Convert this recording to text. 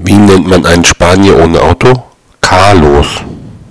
Wie nennt man einen Spanier ohne Auto? Carlos.